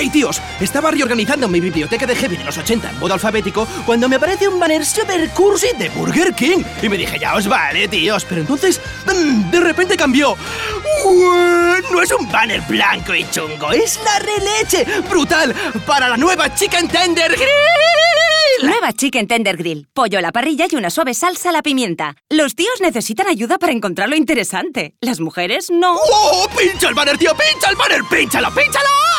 Hey tíos, estaba reorganizando mi biblioteca de heavy de los 80 en modo alfabético cuando me aparece un banner super cursi de Burger King. Y me dije, ya os vale, tíos. Pero entonces, mm, de repente cambió. No es un banner blanco y chungo, es la releche brutal para la nueva Chicken Tender Grill. Nueva Chicken Tender Grill. Pollo a la parrilla y una suave salsa a la pimienta. Los tíos necesitan ayuda para encontrar lo interesante. Las mujeres no. ¡Oh! ¡Pincha el banner, tío! ¡Pincha el banner! ¡Pínchalo, pínchalo!